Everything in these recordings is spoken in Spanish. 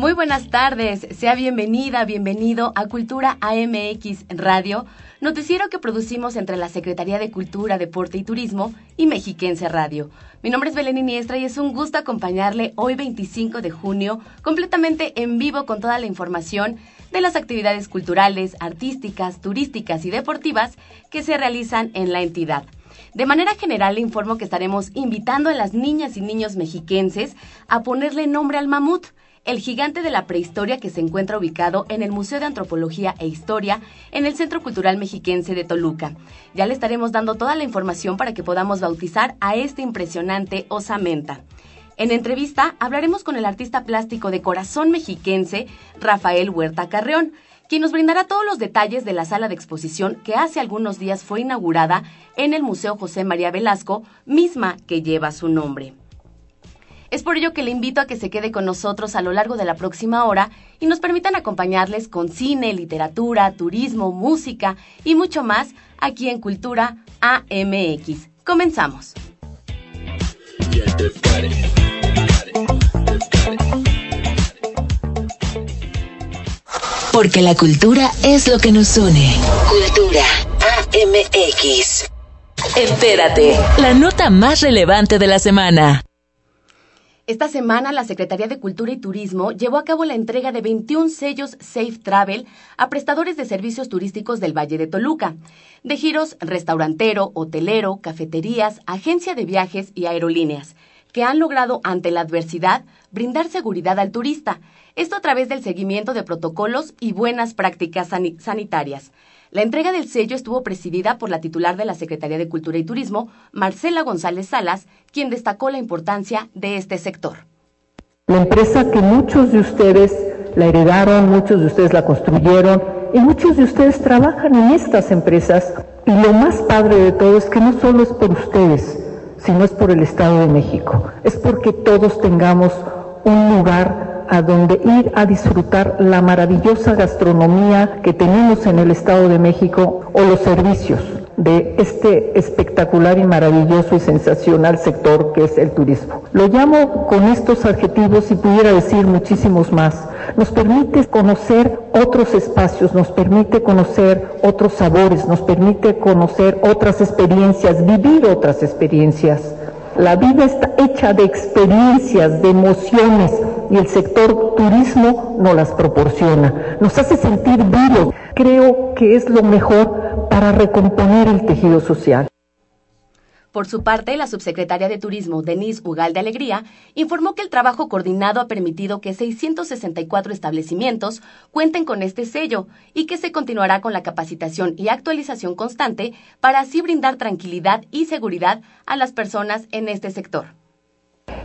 Muy buenas tardes, sea bienvenida, bienvenido a Cultura AMX Radio, noticiero que producimos entre la Secretaría de Cultura, Deporte y Turismo y Mexiquense Radio. Mi nombre es Belén Iniestra y es un gusto acompañarle hoy 25 de junio, completamente en vivo con toda la información de las actividades culturales, artísticas, turísticas y deportivas que se realizan en la entidad. De manera general le informo que estaremos invitando a las niñas y niños mexiquenses a ponerle nombre al mamut el gigante de la prehistoria que se encuentra ubicado en el Museo de Antropología e Historia en el Centro Cultural Mexiquense de Toluca. Ya le estaremos dando toda la información para que podamos bautizar a este impresionante osamenta. En entrevista hablaremos con el artista plástico de corazón mexiquense, Rafael Huerta Carreón, quien nos brindará todos los detalles de la sala de exposición que hace algunos días fue inaugurada en el Museo José María Velasco, misma que lleva su nombre. Es por ello que le invito a que se quede con nosotros a lo largo de la próxima hora y nos permitan acompañarles con cine, literatura, turismo, música y mucho más aquí en Cultura AMX. Comenzamos. Porque la cultura es lo que nos une. Cultura AMX. Entérate, la nota más relevante de la semana. Esta semana la Secretaría de Cultura y Turismo llevó a cabo la entrega de 21 sellos Safe Travel a prestadores de servicios turísticos del Valle de Toluca, de giros restaurantero, hotelero, cafeterías, agencia de viajes y aerolíneas, que han logrado ante la adversidad brindar seguridad al turista, esto a través del seguimiento de protocolos y buenas prácticas sanitarias. La entrega del sello estuvo presidida por la titular de la Secretaría de Cultura y Turismo, Marcela González Salas, quien destacó la importancia de este sector. La empresa que muchos de ustedes la heredaron, muchos de ustedes la construyeron y muchos de ustedes trabajan en estas empresas. Y lo más padre de todo es que no solo es por ustedes, sino es por el Estado de México. Es porque todos tengamos un lugar a donde ir a disfrutar la maravillosa gastronomía que tenemos en el Estado de México o los servicios de este espectacular y maravilloso y sensacional sector que es el turismo. Lo llamo con estos adjetivos y pudiera decir muchísimos más. Nos permite conocer otros espacios, nos permite conocer otros sabores, nos permite conocer otras experiencias, vivir otras experiencias. La vida está hecha de experiencias, de emociones y el sector turismo nos las proporciona. Nos hace sentir vivos. Creo que es lo mejor para recomponer el tejido social. Por su parte, la subsecretaria de Turismo, Denise Ugal de Alegría, informó que el trabajo coordinado ha permitido que 664 establecimientos cuenten con este sello y que se continuará con la capacitación y actualización constante para así brindar tranquilidad y seguridad a las personas en este sector.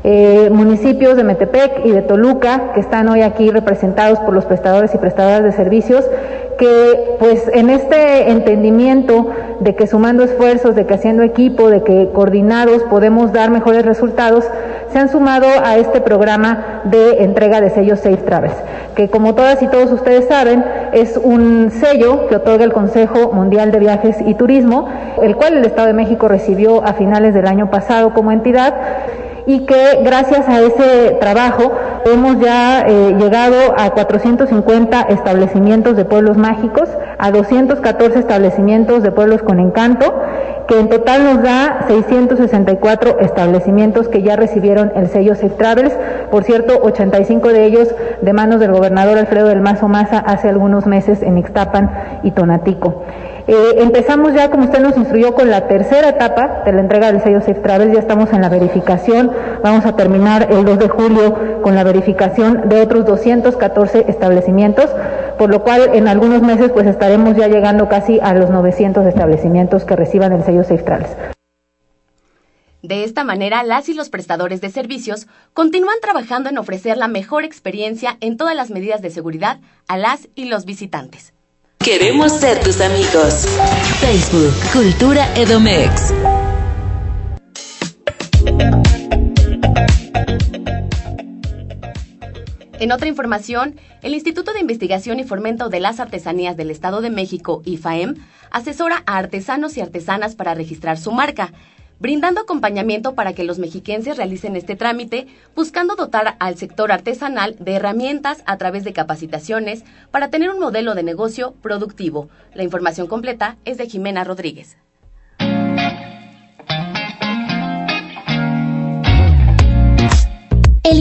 Eh, municipios de Metepec y de Toluca, que están hoy aquí representados por los prestadores y prestadoras de servicios, que pues en este entendimiento de que sumando esfuerzos, de que haciendo equipo, de que coordinados podemos dar mejores resultados, se han sumado a este programa de entrega de sellos Safe Travels, que como todas y todos ustedes saben, es un sello que otorga el Consejo Mundial de Viajes y Turismo, el cual el Estado de México recibió a finales del año pasado como entidad y que gracias a ese trabajo hemos ya eh, llegado a 450 establecimientos de pueblos mágicos, a 214 establecimientos de pueblos con encanto, que en total nos da 664 establecimientos que ya recibieron el sello Safe Travels, por cierto, 85 de ellos de manos del gobernador Alfredo del Mazo Maza hace algunos meses en Ixtapan y Tonatico. Eh, empezamos ya, como usted nos instruyó, con la tercera etapa de la entrega del sello Safe Travel. Ya estamos en la verificación. Vamos a terminar el 2 de julio con la verificación de otros 214 establecimientos por lo cual en algunos meses pues estaremos ya llegando casi a los 900 establecimientos que reciban el sello Safe De esta manera, las y los prestadores de servicios continúan trabajando en ofrecer la mejor experiencia en todas las medidas de seguridad a las y los visitantes. Queremos ser tus amigos. Facebook, Cultura Edomex. En otra información, el Instituto de Investigación y Fomento de las Artesanías del Estado de México, IFAEM, asesora a artesanos y artesanas para registrar su marca, brindando acompañamiento para que los mexiquenses realicen este trámite, buscando dotar al sector artesanal de herramientas a través de capacitaciones para tener un modelo de negocio productivo. La información completa es de Jimena Rodríguez.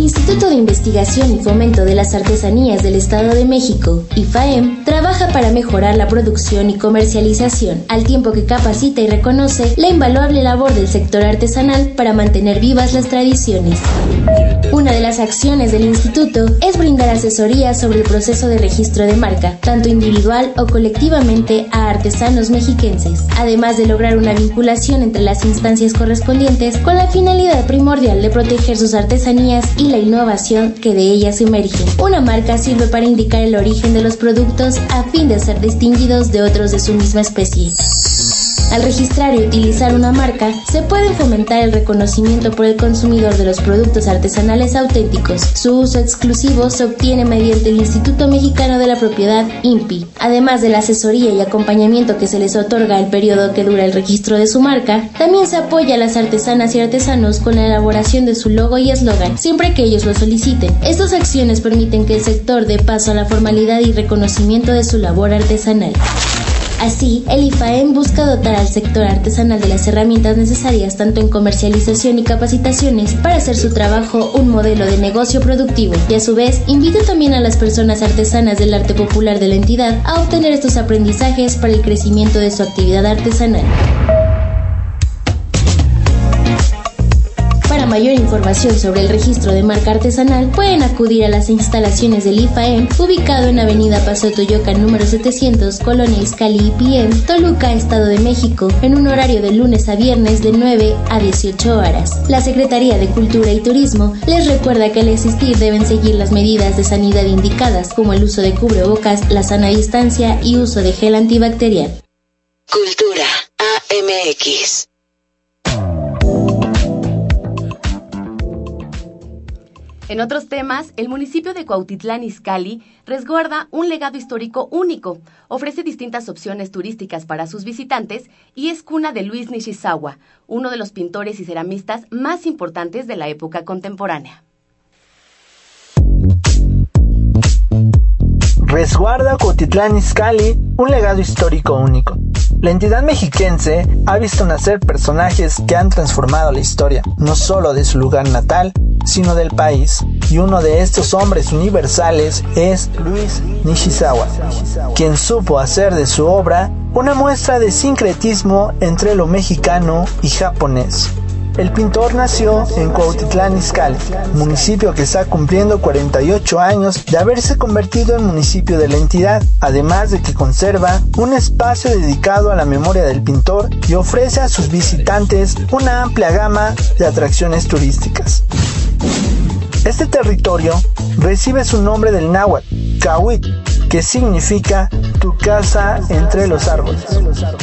Instituto de Investigación y Fomento de las Artesanías del Estado de México, IFAEM, trabaja para mejorar la producción y comercialización, al tiempo que capacita y reconoce la invaluable labor del sector artesanal para mantener vivas las tradiciones. Una de las acciones del instituto es brindar asesoría sobre el proceso de registro de marca, tanto individual o colectivamente a artesanos mexiquenses, además de lograr una vinculación entre las instancias correspondientes con la finalidad primordial de proteger sus artesanías y la innovación que de ellas emerge. Una marca sirve para indicar el origen de los productos a fin de ser distinguidos de otros de su misma especie. Al registrar y utilizar una marca, se puede fomentar el reconocimiento por el consumidor de los productos artesanales auténticos. Su uso exclusivo se obtiene mediante el Instituto Mexicano de la Propiedad, INPI. Además de la asesoría y acompañamiento que se les otorga el periodo que dura el registro de su marca, también se apoya a las artesanas y artesanos con la elaboración de su logo y eslogan, siempre que ellos lo soliciten. Estas acciones permiten que el sector dé paso a la formalidad y reconocimiento de su labor artesanal. Así, el IFAEM busca dotar al sector artesanal de las herramientas necesarias tanto en comercialización y capacitaciones para hacer su trabajo un modelo de negocio productivo y a su vez invita también a las personas artesanas del arte popular de la entidad a obtener estos aprendizajes para el crecimiento de su actividad artesanal. Mayor información sobre el registro de marca artesanal, pueden acudir a las instalaciones del IFAEM, ubicado en Avenida Paso Toyoca número 700, Colonia Izcali IPM, Toluca, Estado de México, en un horario de lunes a viernes de 9 a 18 horas. La Secretaría de Cultura y Turismo les recuerda que al existir deben seguir las medidas de sanidad indicadas, como el uso de cubrebocas, la sana distancia y uso de gel antibacterial. Cultura AMX. En otros temas, el municipio de Cuautitlán Izcalli resguarda un legado histórico único, ofrece distintas opciones turísticas para sus visitantes y es cuna de Luis Nishizawa, uno de los pintores y ceramistas más importantes de la época contemporánea. Resguarda Cuautitlán Izcalli un legado histórico único. La entidad mexiquense ha visto nacer personajes que han transformado la historia, no solo de su lugar natal, sino del país. Y uno de estos hombres universales es Luis Nishizawa, quien supo hacer de su obra una muestra de sincretismo entre lo mexicano y japonés. El pintor nació en Cuautitlán Izcalli, municipio que está cumpliendo 48 años de haberse convertido en municipio de la entidad, además de que conserva un espacio dedicado a la memoria del pintor y ofrece a sus visitantes una amplia gama de atracciones turísticas. Este territorio recibe su nombre del náhuatl, Kawit, que significa tu casa entre los árboles.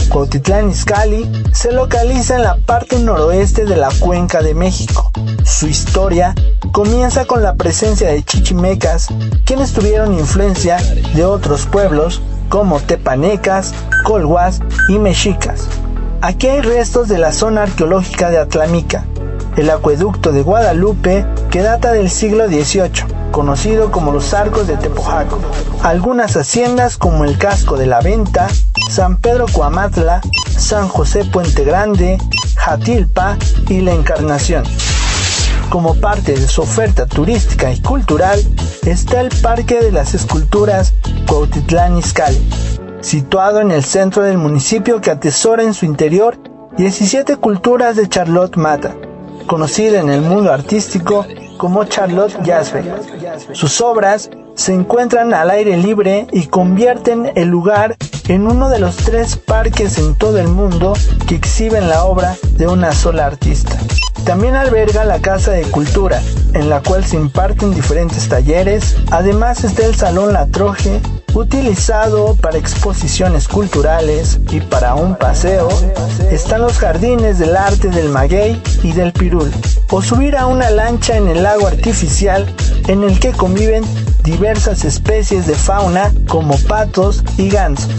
Cuautitlán Izcalli se localiza en la parte noroeste de la cuenca de México. Su historia comienza con la presencia de chichimecas, quienes tuvieron influencia de otros pueblos como tepanecas, colhuas y mexicas. Aquí hay restos de la zona arqueológica de Atlamica, el acueducto de Guadalupe que data del siglo XVIII, conocido como los arcos de Tepojaco. Algunas haciendas como el casco de la Venta, San Pedro Coamatla, San José Puente Grande, Jatilpa y La Encarnación. Como parte de su oferta turística y cultural está el Parque de las Esculturas Cuautitlán Izcalli, situado en el centro del municipio que atesora en su interior 17 culturas de Charlotte Mata, conocida en el mundo artístico como Charlotte Jasper. Sus obras se encuentran al aire libre y convierten el lugar en uno de los tres parques en todo el mundo que exhiben la obra de una sola artista. También alberga la Casa de Cultura, en la cual se imparten diferentes talleres. Además está el Salón La Troje, utilizado para exposiciones culturales y para un paseo. Están los jardines del arte del maguey y del pirul. O subir a una lancha en el lago artificial en el que conviven diversas especies de fauna como patos y gansos.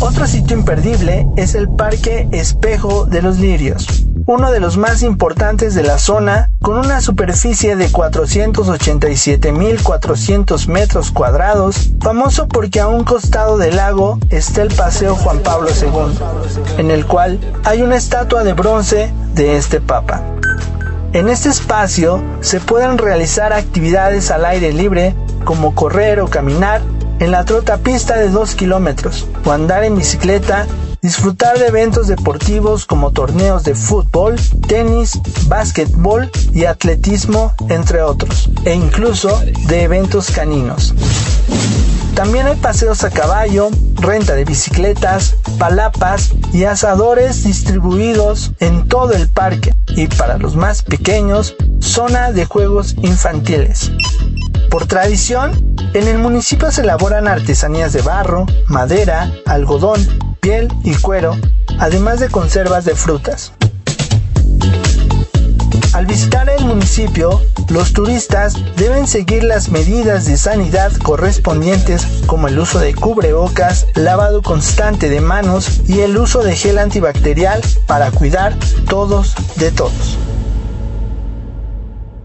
Otro sitio imperdible es el Parque Espejo de los Lirios, uno de los más importantes de la zona, con una superficie de 487.400 metros cuadrados, famoso porque a un costado del lago está el Paseo Juan Pablo II, en el cual hay una estatua de bronce de este papa. En este espacio se pueden realizar actividades al aire libre como correr o caminar en la trotapista de 2 kilómetros o andar en bicicleta, disfrutar de eventos deportivos como torneos de fútbol, tenis, básquetbol y atletismo, entre otros, e incluso de eventos caninos. También hay paseos a caballo, renta de bicicletas, palapas y asadores distribuidos en todo el parque y para los más pequeños, zona de juegos infantiles. Por tradición, en el municipio se elaboran artesanías de barro, madera, algodón, piel y cuero, además de conservas de frutas. Al visitar el municipio, los turistas deben seguir las medidas de sanidad correspondientes como el uso de cubrebocas, lavado constante de manos y el uso de gel antibacterial para cuidar todos de todos.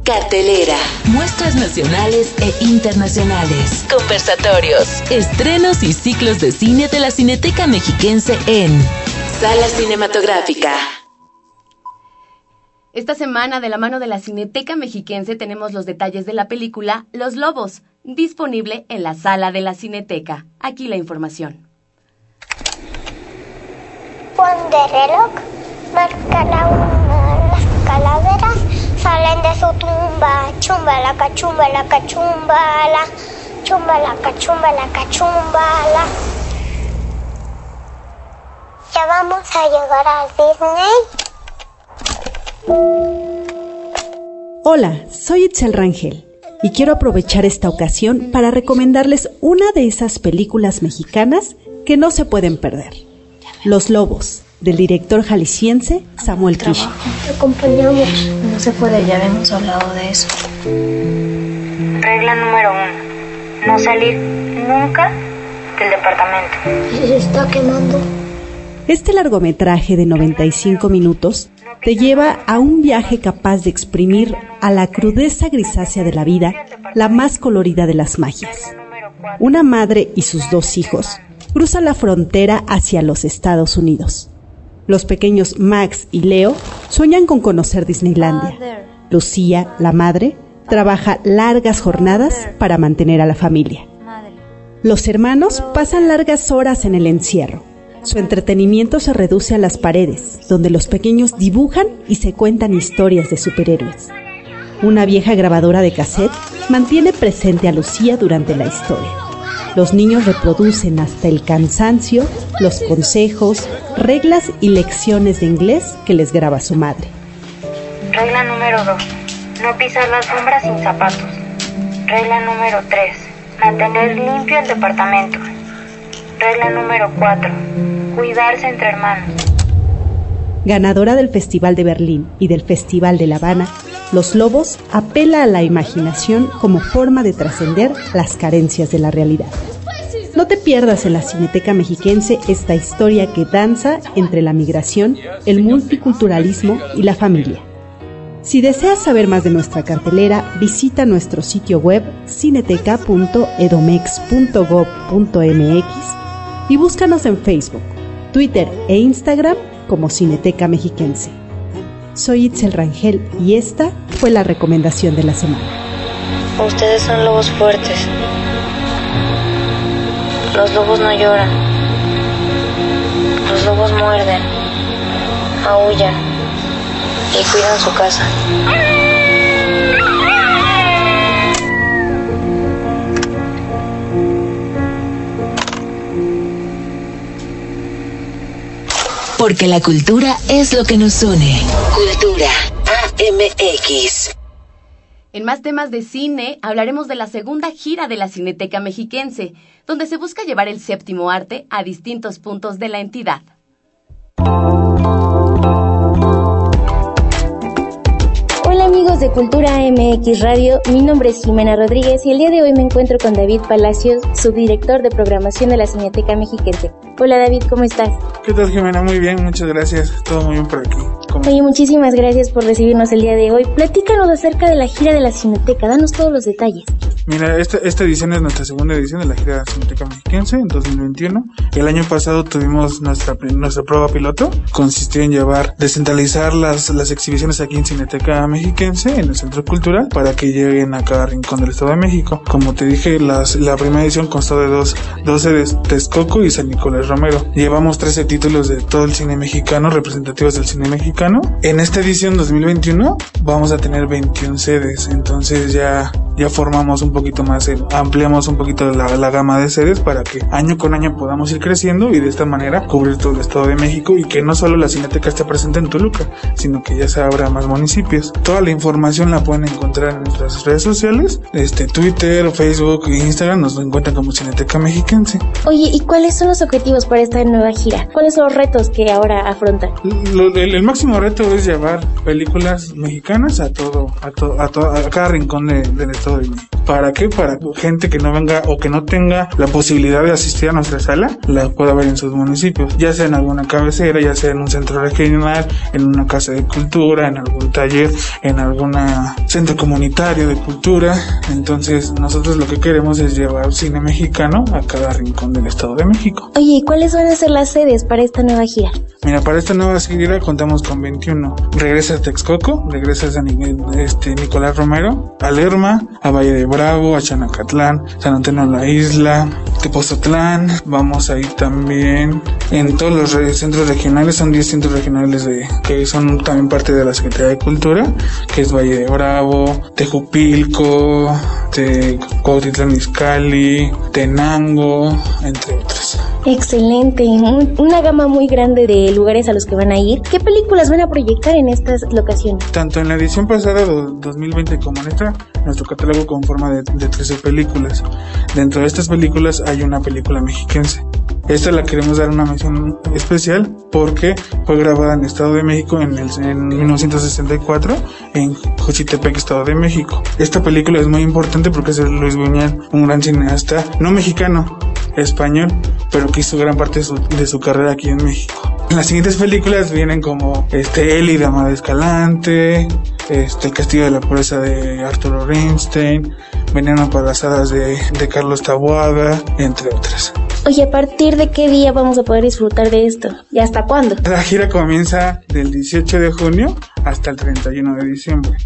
Cartelera. Muestras nacionales e internacionales. Conversatorios. Estrenos y ciclos de cine de la Cineteca Mexiquense en Sala Cinematográfica. Esta semana, de la mano de la Cineteca Mexiquense, tenemos los detalles de la película Los Lobos, disponible en la sala de la Cineteca. Aquí la información. Juan de reloj marca la una, las calaveras salen de su tumba, chumba la cachumba la cachumba la chumba la cachumba la cachumba la. Ya vamos a llegar a Disney. Hola, soy Itzel Rangel y quiero aprovechar esta ocasión para recomendarles una de esas películas mexicanas que no se pueden perder. Los Lobos, del director jalisciense Samuel Kish. Te acompañamos. No se puede, ya habíamos hablado de eso. Regla número uno. No salir nunca del departamento. Se está quemando. Este largometraje de 95 minutos te lleva a un viaje capaz de exprimir a la crudeza grisácea de la vida la más colorida de las magias. Una madre y sus dos hijos cruzan la frontera hacia los Estados Unidos. Los pequeños Max y Leo sueñan con conocer Disneylandia. Lucía, la madre, trabaja largas jornadas para mantener a la familia. Los hermanos pasan largas horas en el encierro. Su entretenimiento se reduce a las paredes, donde los pequeños dibujan y se cuentan historias de superhéroes. Una vieja grabadora de cassette mantiene presente a Lucía durante la historia. Los niños reproducen hasta el cansancio los consejos, reglas y lecciones de inglés que les graba su madre. Regla número 2. No pisar las sombras sin zapatos. Regla número 3. Mantener limpio el departamento. Regla número 4. Cuidarse entre hermanos. Ganadora del Festival de Berlín y del Festival de La Habana, Los Lobos apela a la imaginación como forma de trascender las carencias de la realidad. No te pierdas en la Cineteca Mexiquense esta historia que danza entre la migración, el multiculturalismo y la familia. Si deseas saber más de nuestra cartelera, visita nuestro sitio web cineteca.edomex.gov.mx y búscanos en Facebook, Twitter e Instagram como Cineteca Mexiquense. Soy Itzel Rangel y esta fue la recomendación de la semana. Ustedes son lobos fuertes. Los lobos no lloran. Los lobos muerden, aullan y cuidan su casa. Porque la cultura es lo que nos une. Cultura AMX. En más temas de cine, hablaremos de la segunda gira de la Cineteca Mexiquense, donde se busca llevar el séptimo arte a distintos puntos de la entidad. Hola amigos de Cultura MX Radio, mi nombre es Jimena Rodríguez y el día de hoy me encuentro con David Palacios, subdirector de programación de la Cineteca Mexiquense. Hola David, ¿cómo estás? ¿Qué tal Jimena? Muy bien, muchas gracias, todo muy bien por aquí. Oye, muchísimas gracias por recibirnos el día de hoy. Platícanos acerca de la gira de la Cineteca, danos todos los detalles. Mira, esta, esta edición es nuestra segunda edición de la gira de la Cineteca Mexiquense en 2021. El año pasado tuvimos nuestra, nuestra prueba piloto. Consistió en llevar, descentralizar las, las exhibiciones aquí en Cineteca Mexiquense, en el Centro Cultural, para que lleguen a cada rincón del Estado de México. Como te dije, las, la primera edición constó de dos, dos sedes, Texcoco y San Nicolás Romero. Llevamos 13 títulos de todo el cine mexicano, representativos del cine mexicano. En esta edición 2021 vamos a tener 21 sedes, entonces ya, ya formamos un poquito más, ampliamos un poquito la, la gama de sedes para que año con año podamos ir creciendo y de esta manera cubrir todo el Estado de México y que no solo la Cineteca esté presente en Toluca, sino que ya se abra más municipios. Toda la información la pueden encontrar en nuestras redes sociales, este Twitter, Facebook e Instagram nos encuentran como Cineteca Mexiquense. Oye, ¿y cuáles son los objetivos para esta nueva gira? ¿Cuáles son los retos que ahora afrontan? Lo, el, el, máximo reto es llevar películas mexicanas a todo, a, to, a, to, a cada rincón de, del Estado de México. ¿Para qué? Para gente que no venga o que no tenga la posibilidad de asistir a nuestra sala, la pueda ver en sus municipios, ya sea en alguna cabecera, ya sea en un centro regional, en una casa de cultura, en algún taller, en algún centro comunitario de cultura. Entonces, nosotros lo que queremos es llevar cine mexicano a cada rincón del Estado de México. Oye, ¿y cuáles van a ser las sedes para esta nueva gira? Mira, para esta nueva gira contamos con 21. Regresa a Texcoco, regresa a este, Nicolás Romero, a Lerma, a Valle de Bravo, a Chanacatlán, San Antonio la Isla, Tepozotlán, vamos a ir también en todos los centros regionales, son 10 centros regionales de, que son también parte de la Secretaría de Cultura, que es Valle de Bravo, Tejupilco, de Cuautitlán Izcalli, Tenango, entre otros. Excelente, una gama muy grande de lugares a los que van a ir. ¿Qué películas van a proyectar en estas locaciones? Tanto en la edición pasada, 2020, como en esta, nuestro catálogo conforma de, de 13 películas. Dentro de estas películas hay una película mexiquense. Esta la queremos dar una mención especial porque fue grabada en Estado de México en, el, en 1964 en Juchitepec, Estado de México. Esta película es muy importante porque es Luis Buñuel, un gran cineasta, no mexicano, español, pero que hizo gran parte de su, de su carrera aquí en México. Las siguientes películas vienen como este Eli, Dama de Escalante, este El Castillo de la Pureza de Arturo Rimstein, Veneno para las Hadas de, de Carlos Taboada, entre otras. Oye, ¿a partir de qué día vamos a poder disfrutar de esto? ¿Y hasta cuándo? La gira comienza del 18 de junio hasta el 31 de diciembre.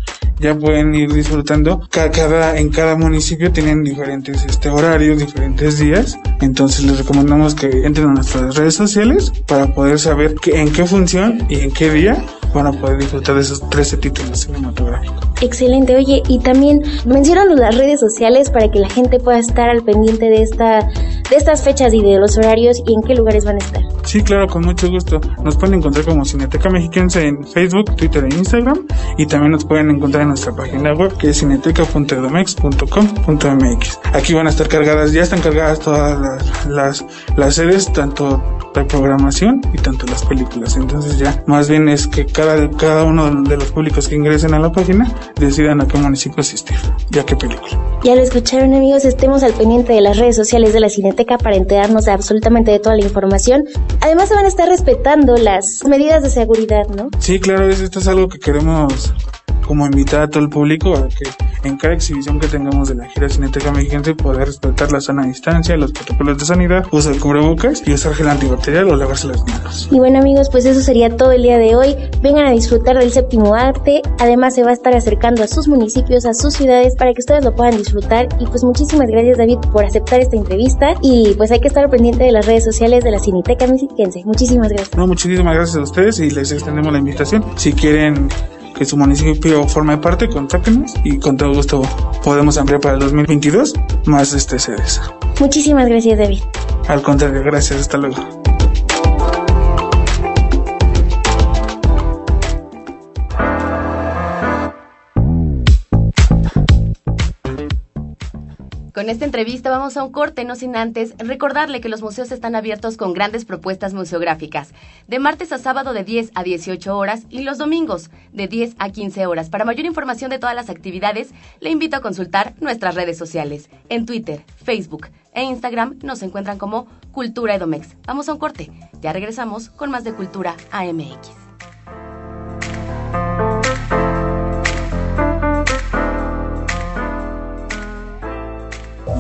Ya pueden ir disfrutando. Cada, en cada municipio tienen diferentes este, horarios, diferentes días. Entonces les recomendamos que entren a nuestras redes sociales para poder saber que, en qué función y en qué día van a poder disfrutar de esos 13 títulos cinematográficos. Excelente, oye, y también mencionanos las redes sociales para que la gente pueda estar al pendiente de esta de estas fechas y de los horarios y en qué lugares van a estar. Sí, claro, con mucho gusto. Nos pueden encontrar como Cineteca Mexiquense en Facebook, Twitter e Instagram y también nos pueden encontrar en nuestra página web que es cineteca.edomex.com.mx. Aquí van a estar cargadas, ya están cargadas todas las, las, las sedes, tanto la programación y tanto las películas. Entonces ya más bien es que cada, cada uno de los públicos que ingresen a la página decidan a qué municipio asistir y a qué película. Ya lo escucharon amigos, estemos al pendiente de las redes sociales de la Cineteca para enterarnos de absolutamente de toda la información. Además se van a estar respetando las medidas de seguridad, ¿no? Sí, claro, esto es algo que queremos como invitar a todo el público a que en cada exhibición que tengamos de la gira Cineteca Mexicana poder respetar la sana distancia, los protocolos de sanidad, usar cubrebocas y usar gel antibacterial o lavarse las manos. Y bueno amigos, pues eso sería todo el día de hoy. Vengan a disfrutar del séptimo arte. Además se va a estar acercando a sus municipios, a sus ciudades para que ustedes lo puedan disfrutar. Y pues muchísimas gracias David por aceptar esta entrevista. Y pues hay que estar pendiente de las redes sociales de la Cineteca Mexiquense. Muchísimas gracias. No, muchísimas gracias a ustedes y les extendemos la invitación. Si quieren que su municipio forme parte, contáctenos y con todo gusto podemos ampliar para el 2022 más este sedes. Muchísimas gracias, David. Al contrario, gracias, hasta luego. Con esta entrevista vamos a un corte, no sin antes recordarle que los museos están abiertos con grandes propuestas museográficas, de martes a sábado de 10 a 18 horas y los domingos de 10 a 15 horas. Para mayor información de todas las actividades, le invito a consultar nuestras redes sociales. En Twitter, Facebook e Instagram nos encuentran como Cultura Edomex. Vamos a un corte, ya regresamos con más de Cultura AMX.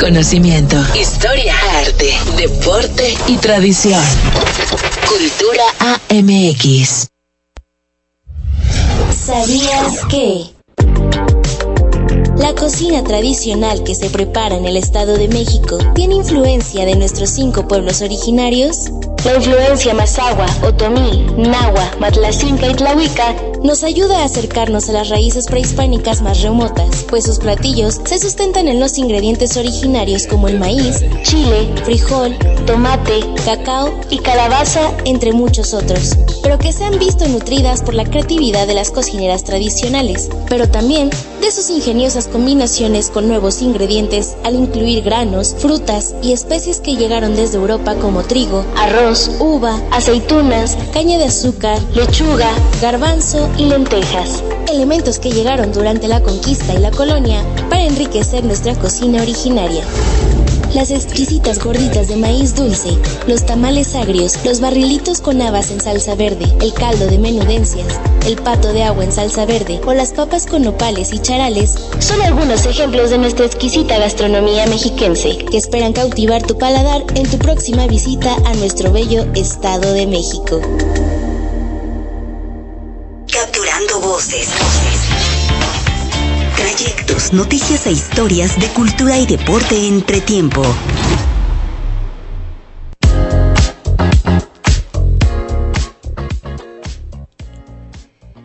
Conocimiento, historia, arte, deporte y tradición. Cultura AMX. ¿Sabías que? La cocina tradicional que se prepara en el Estado de México tiene influencia de nuestros cinco pueblos originarios. La influencia mazahua, otomí, nahua, matlacinca y tlahuica nos ayuda a acercarnos a las raíces prehispánicas más remotas, pues sus platillos se sustentan en los ingredientes originarios como el maíz, chile, frijol, tomate, cacao y calabaza, entre muchos otros, pero que se han visto nutridas por la creatividad de las cocineras tradicionales, pero también de sus ingeniosas combinaciones con nuevos ingredientes al incluir granos, frutas y especies que llegaron desde Europa como trigo, arroz, uva, aceitunas, caña de azúcar, lechuga, garbanzo y lentejas. Elementos que llegaron durante la conquista y la colonia para enriquecer nuestra cocina originaria las exquisitas gorditas de maíz dulce, los tamales agrios, los barrilitos con habas en salsa verde, el caldo de menudencias, el pato de agua en salsa verde o las papas con nopales y charales son algunos ejemplos de nuestra exquisita gastronomía mexiquense que esperan cautivar tu paladar en tu próxima visita a nuestro bello Estado de México. Capturando voces. Trayectos, noticias e historias de cultura y deporte entre tiempo.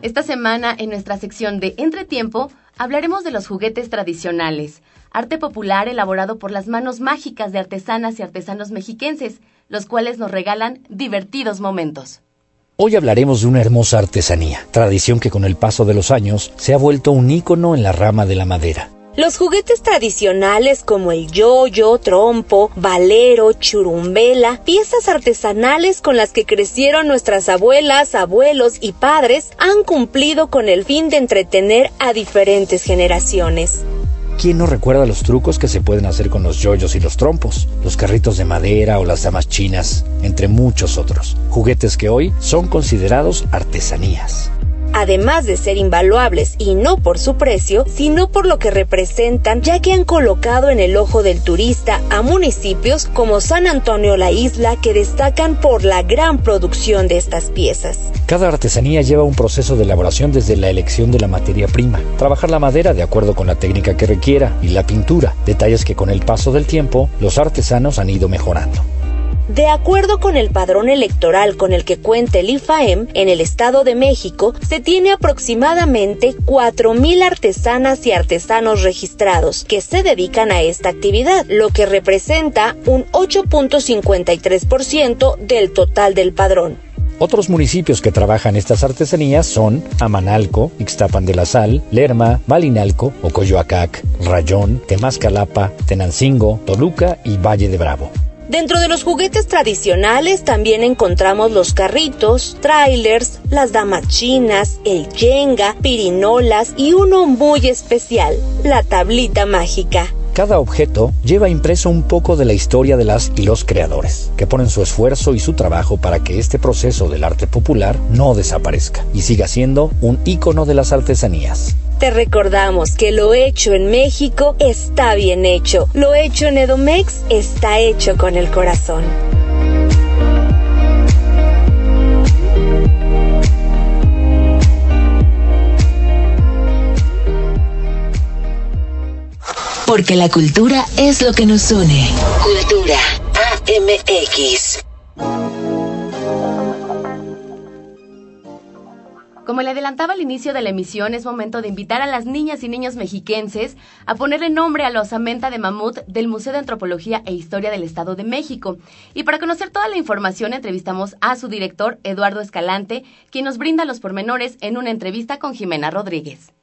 Esta semana, en nuestra sección de Entretiempo, hablaremos de los juguetes tradicionales, arte popular elaborado por las manos mágicas de artesanas y artesanos mexiquenses, los cuales nos regalan divertidos momentos. Hoy hablaremos de una hermosa artesanía, tradición que con el paso de los años se ha vuelto un ícono en la rama de la madera. Los juguetes tradicionales como el yoyo, trompo, valero, churumbela, piezas artesanales con las que crecieron nuestras abuelas, abuelos y padres han cumplido con el fin de entretener a diferentes generaciones. ¿Quién no recuerda los trucos que se pueden hacer con los yoyos y los trompos, los carritos de madera o las damas chinas, entre muchos otros? Juguetes que hoy son considerados artesanías además de ser invaluables y no por su precio, sino por lo que representan, ya que han colocado en el ojo del turista a municipios como San Antonio la Isla que destacan por la gran producción de estas piezas. Cada artesanía lleva un proceso de elaboración desde la elección de la materia prima, trabajar la madera de acuerdo con la técnica que requiera y la pintura, detalles que con el paso del tiempo los artesanos han ido mejorando. De acuerdo con el padrón electoral con el que cuenta el IFAEM, en el Estado de México se tiene aproximadamente 4.000 artesanas y artesanos registrados que se dedican a esta actividad, lo que representa un 8.53% del total del padrón. Otros municipios que trabajan estas artesanías son Amanalco, Ixtapan de la Sal, Lerma, Malinalco, Ocoyoacac, Rayón, Temascalapa, Tenancingo, Toluca y Valle de Bravo. Dentro de los juguetes tradicionales también encontramos los carritos, trailers, las damas chinas, el yenga, pirinolas y uno muy especial, la tablita mágica. Cada objeto lleva impreso un poco de la historia de las y los creadores, que ponen su esfuerzo y su trabajo para que este proceso del arte popular no desaparezca y siga siendo un ícono de las artesanías. Te recordamos que lo hecho en México está bien hecho. Lo hecho en Edomex está hecho con el corazón. Porque la cultura es lo que nos une. Cultura AMX. Como le adelantaba al inicio de la emisión, es momento de invitar a las niñas y niños mexiquenses a ponerle nombre a la osamenta de mamut del Museo de Antropología e Historia del Estado de México. Y para conocer toda la información, entrevistamos a su director, Eduardo Escalante, quien nos brinda los pormenores en una entrevista con Jimena Rodríguez.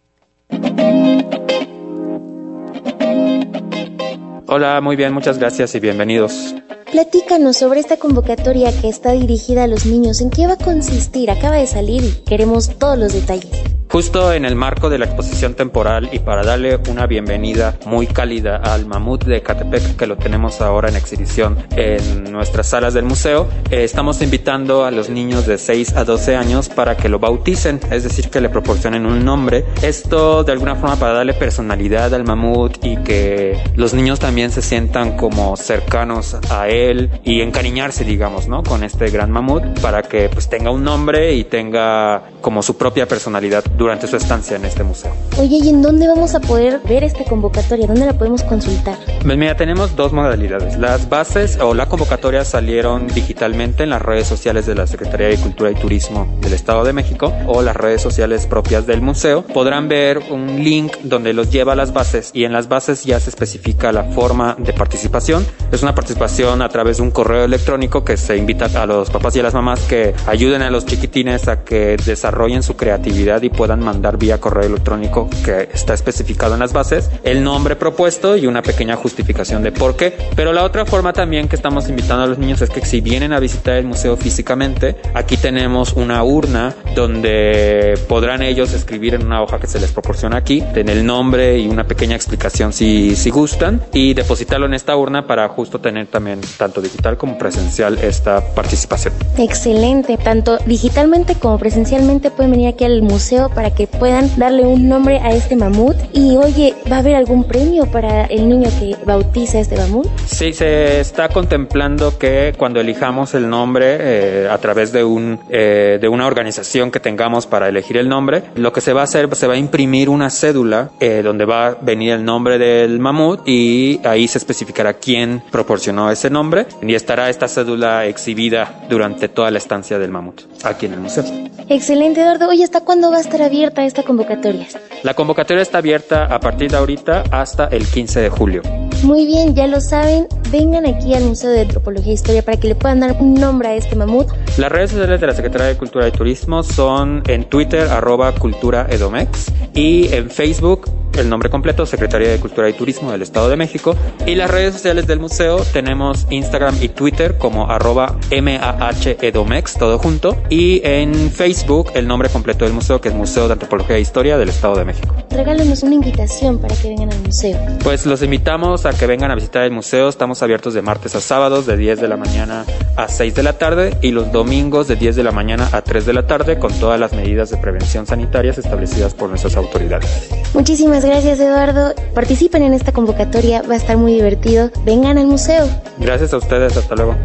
Hola, muy bien, muchas gracias y bienvenidos. Platícanos sobre esta convocatoria que está dirigida a los niños. ¿En qué va a consistir? Acaba de salir y queremos todos los detalles. Justo en el marco de la exposición temporal y para darle una bienvenida muy cálida al mamut de Catepec que lo tenemos ahora en exhibición en nuestras salas del museo, eh, estamos invitando a los niños de 6 a 12 años para que lo bauticen, es decir, que le proporcionen un nombre. Esto de alguna forma para darle personalidad al mamut y que los niños también se sientan como cercanos a él y encariñarse, digamos, ¿no? Con este gran mamut para que pues tenga un nombre y tenga como su propia personalidad durante su estancia en este museo. Oye, ¿y en dónde vamos a poder ver esta convocatoria? ¿Dónde la podemos consultar? Pues mira, tenemos dos modalidades. Las bases o la convocatoria salieron digitalmente en las redes sociales de la Secretaría de Cultura y Turismo del Estado de México o las redes sociales propias del museo. Podrán ver un link donde los lleva a las bases y en las bases ya se especifica la forma de participación. Es una participación a través de un correo electrónico que se invita a los papás y a las mamás que ayuden a los chiquitines a que desarrollen su creatividad y puedan mandar vía correo electrónico que está especificado en las bases, el nombre propuesto y una pequeña justificación de por qué. Pero la otra forma también que estamos invitando a los niños es que si vienen a visitar el museo físicamente, aquí tenemos una urna donde podrán ellos escribir en una hoja que se les proporciona aquí, tener el nombre y una pequeña explicación si, si gustan y depositarlo en esta urna para justo tener también tanto digital como presencial esta participación. Excelente, tanto digitalmente como presencialmente pueden venir aquí al museo para que puedan darle un nombre a este mamut. Y oye, ¿va a haber algún premio para el niño que bautiza este mamut? Sí, se está contemplando que cuando elijamos el nombre eh, a través de, un, eh, de una organización que tengamos para elegir el nombre, lo que se va a hacer, se va a imprimir una cédula eh, donde va a venir el nombre del mamut y ahí se especificará quién proporcionó ese nombre y estará esta cédula exhibida durante toda la estancia del mamut aquí en el museo. Excelente, Eduardo. Oye, ¿hasta cuándo va a estar abierta esta convocatoria? La convocatoria está abierta a partir de ahorita hasta el 15 de julio. Muy bien, ya lo saben, vengan aquí al Museo de Antropología e Historia para que le puedan dar un nombre a este mamut. Las redes sociales de la Secretaría de Cultura y Turismo son en Twitter arroba cultura edomex y en Facebook el nombre completo, Secretaría de Cultura y Turismo del Estado de México. Y las redes sociales del museo tenemos Instagram y Twitter como arroba MAHEDOMEX, todo junto. Y en Facebook el nombre completo del museo, que es Museo de Antropología e Historia del Estado de México. Regálenos una invitación para que vengan al museo. Pues los invitamos a que vengan a visitar el museo. Estamos abiertos de martes a sábados, de 10 de la mañana a 6 de la tarde, y los domingos de 10 de la mañana a 3 de la tarde, con todas las medidas de prevención sanitarias establecidas por nuestras autoridades. Muchísimas gracias, Eduardo. Participen en esta convocatoria, va a estar muy divertido. Vengan al museo. Gracias a ustedes, hasta luego.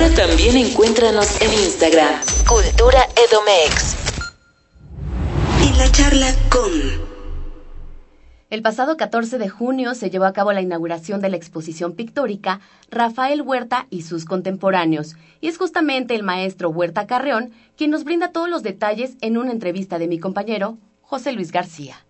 Ahora también encuéntranos en Instagram, Cultura Edomex. En la charla con... El pasado 14 de junio se llevó a cabo la inauguración de la exposición pictórica Rafael Huerta y sus contemporáneos, y es justamente el maestro Huerta Carreón quien nos brinda todos los detalles en una entrevista de mi compañero José Luis García.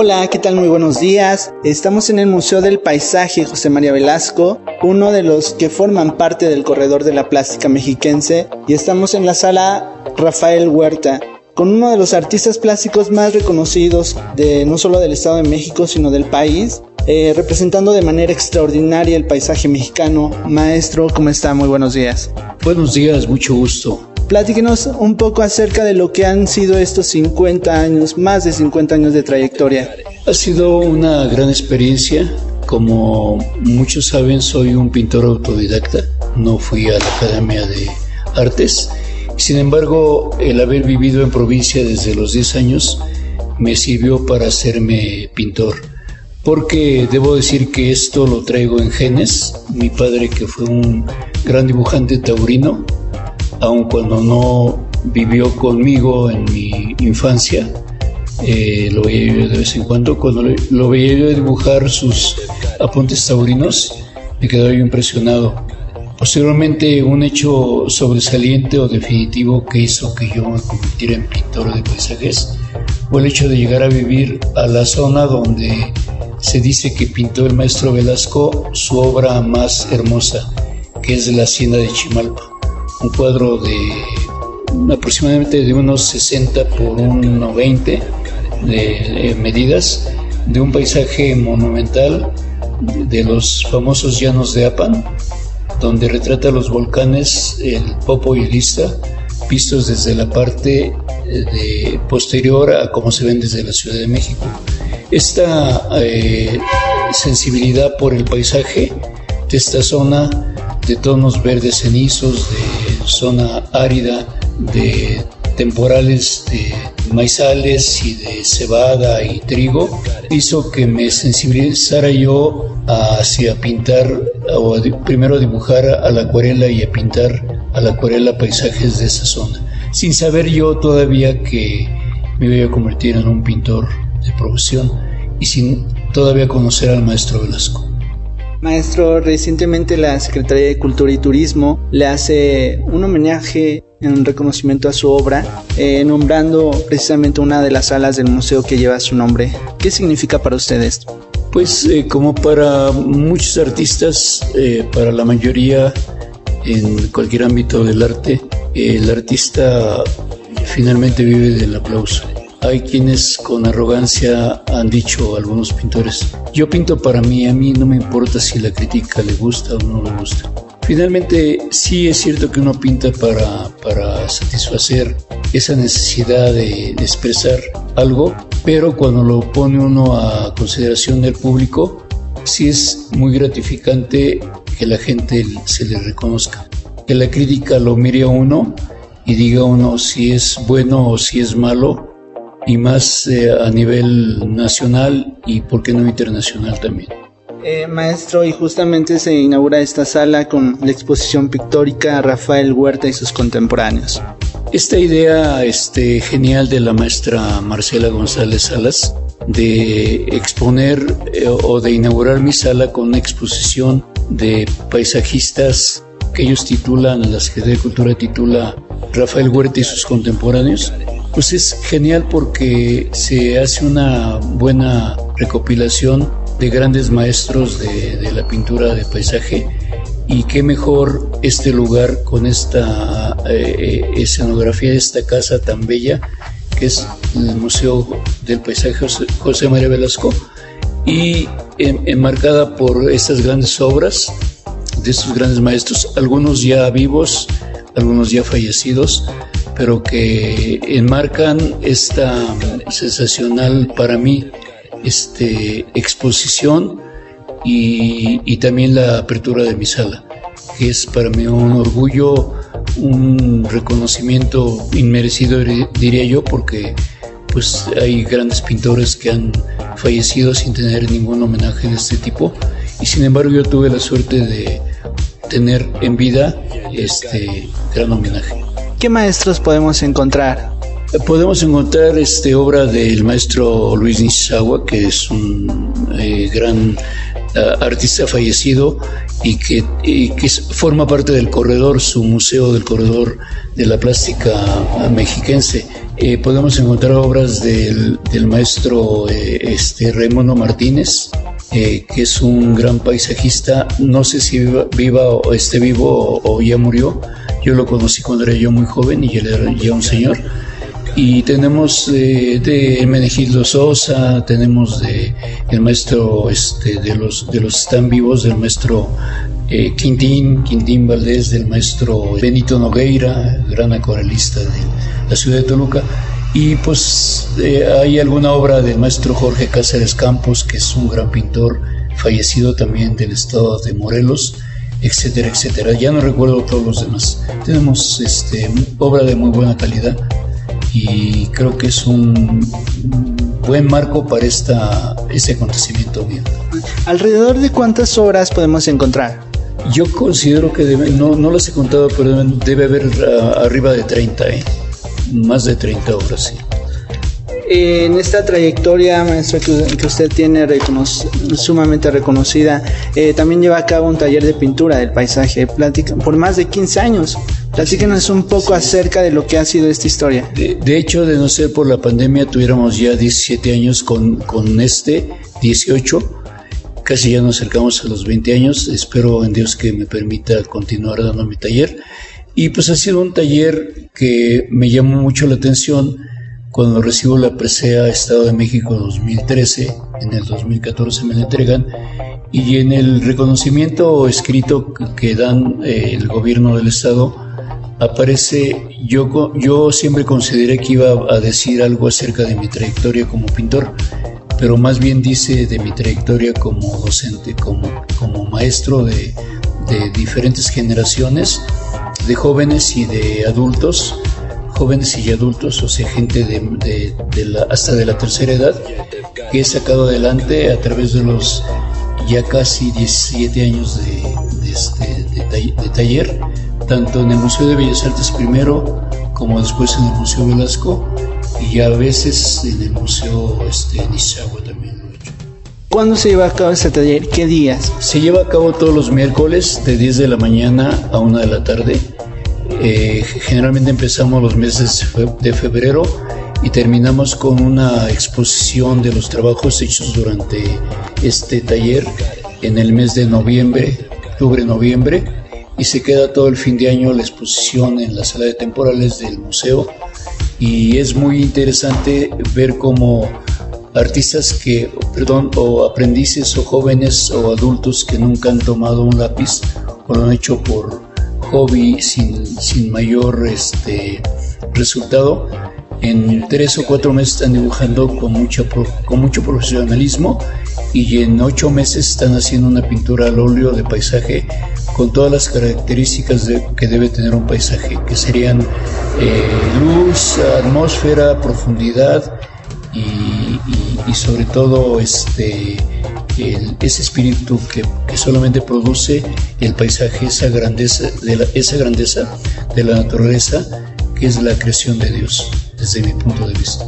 Hola, ¿qué tal? Muy buenos días. Estamos en el Museo del Paisaje José María Velasco, uno de los que forman parte del corredor de la plástica mexiquense, y estamos en la sala Rafael Huerta con uno de los artistas plásticos más reconocidos de no solo del Estado de México, sino del país, eh, representando de manera extraordinaria el paisaje mexicano. Maestro, ¿cómo está? Muy buenos días. Buenos días, mucho gusto. Platíquenos un poco acerca de lo que han sido estos 50 años, más de 50 años de trayectoria. Ha sido una gran experiencia. Como muchos saben, soy un pintor autodidacta. No fui a la Academia de Artes sin embargo, el haber vivido en provincia desde los 10 años me sirvió para hacerme pintor, porque debo decir que esto lo traigo en genes. Mi padre, que fue un gran dibujante taurino, aun cuando no vivió conmigo en mi infancia, eh, lo veía yo de vez en cuando, cuando lo veía yo dibujar sus apuntes taurinos, me quedaba yo impresionado Posteriormente, un hecho sobresaliente o definitivo que hizo que yo me convirtiera en pintor de paisajes fue el hecho de llegar a vivir a la zona donde se dice que pintó el maestro Velasco su obra más hermosa, que es la Hacienda de Chimalpa. Un cuadro de aproximadamente de unos 60 por 1,20 de, medidas, de un paisaje monumental de los famosos llanos de Apan, donde retrata los volcanes, el Popo y el Ista, vistos desde la parte eh, posterior a cómo se ven desde la Ciudad de México. Esta eh, sensibilidad por el paisaje de esta zona de tonos verdes cenizos, de zona árida, de temporales de maizales y de cebada y trigo, hizo que me sensibilizara yo hacia pintar, o primero dibujar a la acuarela y a pintar a la acuarela paisajes de esa zona, sin saber yo todavía que me iba a convertir en un pintor de profesión y sin todavía conocer al maestro Velasco. Maestro, recientemente la Secretaría de Cultura y Turismo le hace un homenaje en reconocimiento a su obra, eh, nombrando precisamente una de las salas del museo que lleva su nombre. ¿Qué significa para usted esto? Pues eh, como para muchos artistas, eh, para la mayoría en cualquier ámbito del arte, el artista finalmente vive del aplauso. Hay quienes con arrogancia han dicho algunos pintores, yo pinto para mí, a mí no me importa si la crítica le gusta o no le gusta. Finalmente, sí es cierto que uno pinta para, para satisfacer esa necesidad de, expresar algo, pero cuando lo pone uno a consideración del público, sí es muy gratificante que la gente se le reconozca, que la crítica lo mire a uno y diga uno si es bueno o si es malo, y más eh, a nivel nacional y por qué no internacional también. Eh, maestro, y justamente se inaugura esta sala con la exposición pictórica Rafael Huerta y sus contemporáneos. Esta idea este, genial de la maestra Marcela González Salas de exponer eh, o de inaugurar mi sala con una exposición de paisajistas que ellos titulan, la Secretaría de Cultura titula Rafael Huerta y sus contemporáneos, pues es genial porque se hace una buena recopilación de grandes maestros de, la pintura de paisaje y qué mejor este lugar con esta eh, escenografía esta casa tan bella que es el Museo del Paisaje José, María Velasco y enmarcada por estas grandes obras de estos grandes maestros, algunos ya vivos, algunos ya fallecidos, pero que enmarcan esta sensacional para mí este, exposición y, también la apertura de mi sala, que es para mí un orgullo, un reconocimiento inmerecido, diría yo, porque pues hay grandes pintores que han fallecido sin tener ningún homenaje de este tipo y sin embargo yo tuve la suerte de tener en vida este gran homenaje. ¿Qué maestros podemos encontrar? Podemos encontrar este obra del maestro Luis Nishizawa, que es un eh, gran eh, artista fallecido y que, que, forma parte del corredor, su museo del corredor de la plástica mexiquense. Eh, podemos encontrar obras del, del maestro este, Raimundo Martínez, que es un gran paisajista, no sé si viva, o esté vivo o, ya murió, yo lo conocí cuando era yo muy joven y él era ya un señor. Y tenemos eh, de Menegildo Sosa, tenemos de el maestro este, de los de los están vivos, del maestro eh, Quintín, Quintín Valdés, del maestro Benito Nogueira, gran acuarelista de la ciudad de Toluca. Y pues eh, hay alguna obra del maestro Jorge Cáceres Campos, que es un gran pintor, fallecido también del estado de Morelos, etcétera, etcétera. Ya no recuerdo todos los demás. Tenemos este, obra de muy buena calidad y creo que es un buen marco para esta, este acontecimiento mío. ¿Alrededor de cuántas obras podemos encontrar? Yo considero que no, no las he contado, pero debe haber ah, arriba de 30, ¿eh? más de 30 obras, sí. En esta trayectoria, maestro, que, usted tiene sumamente reconocida, eh, también lleva a cabo un taller de pintura del paisaje por más de 15 años. Platíquenos un poco acerca de lo que ha sido esta historia. De, hecho, de no ser por la pandemia, tuviéramos ya 17 años con, con este, 18 casi ya nos acercamos a los 20 años. Espero en Dios que me permita continuar dando mi taller. Y pues ha sido un taller que me llamó mucho la atención cuando recibo la presea Estado de México 2013, en el 2014 me la entregan, y en el reconocimiento escrito que dan eh, el gobierno del Estado, aparece, yo, yo siempre consideré que iba a decir algo acerca de mi trayectoria como pintor, pero más bien dice de mi trayectoria como docente, como, como maestro de, de diferentes generaciones de jóvenes y de adultos, jóvenes y adultos, o sea, gente de, la, hasta de la tercera edad, que he sacado adelante a través de los ya casi 17 años de, este, de, taller, tanto en el Museo de Bellas Artes primero, como después en el Museo Velasco, y a veces en el Museo este, Nishagua también lo he hecho. ¿Cuándo se lleva a cabo este taller? ¿Qué días? Se lleva a cabo todos los miércoles de 10 de la mañana a 1 de la tarde eh, generalmente empezamos los meses de febrero y terminamos con una exposición de los trabajos hechos durante este taller en el mes de noviembre, octubre-noviembre, y se queda todo el fin de año la exposición en la sala de temporales del museo. Y es muy interesante ver cómo artistas que, perdón, o aprendices o jóvenes o adultos que nunca han tomado un lápiz o lo han hecho por hobby sin, sin mayor este, resultado. En tres o cuatro meses están dibujando con mucho, con mucho profesionalismo y en ocho meses están haciendo una pintura al óleo de paisaje con todas las características de, que debe tener un paisaje, que serían eh, luz, atmósfera, profundidad y, y sobre todo este ese espíritu que, solamente produce el paisaje, esa grandeza, de la, esa grandeza de la naturaleza que es la creación de Dios, desde mi punto de vista.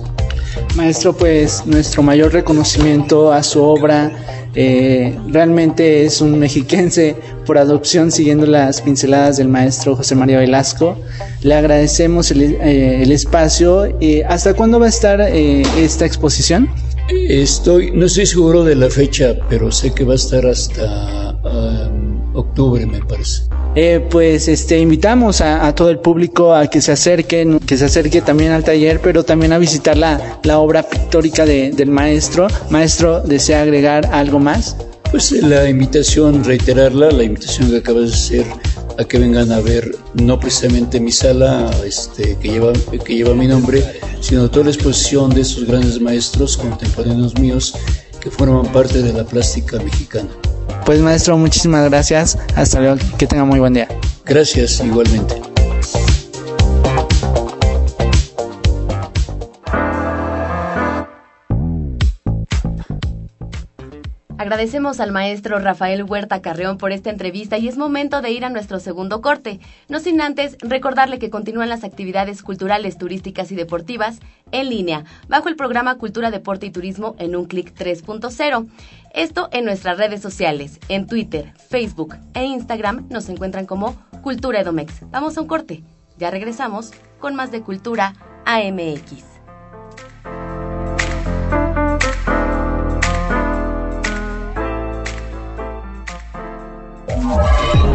Maestro, pues nuestro mayor reconocimiento a su obra. Eh, realmente es un mexiquense por adopción siguiendo las pinceladas del maestro José María Velasco. Le agradecemos el, eh, espacio. Eh, ¿Hasta cuándo va a estar esta exposición? Estoy, no estoy seguro de la fecha, pero sé que va a estar hasta um, octubre me parece. Eh, pues este invitamos a, todo el público a que se acerquen, que se acerque también al taller, pero también a visitar la, la obra pictórica del maestro. Maestro, ¿desea agregar algo más? Pues la invitación, reiterarla, la invitación que acabas de hacer a que vengan a ver no precisamente mi sala este, que, lleva, que lleva mi nombre, sino toda la exposición de esos grandes maestros contemporáneos míos que forman parte de la plástica mexicana. Pues maestro, muchísimas gracias. Hasta luego. Que tenga muy buen día. Gracias, igualmente. Agradecemos al maestro Rafael Huerta Carreón por esta entrevista y es momento de ir a nuestro segundo corte. No sin antes recordarle que continúan las actividades culturales, turísticas y deportivas en línea bajo el programa Cultura, Deporte y Turismo en un clic 3.0. Esto en nuestras redes sociales, en Twitter, Facebook e Instagram nos encuentran como Cultura Edomex. Vamos a un corte. Ya regresamos con más de Cultura AMX.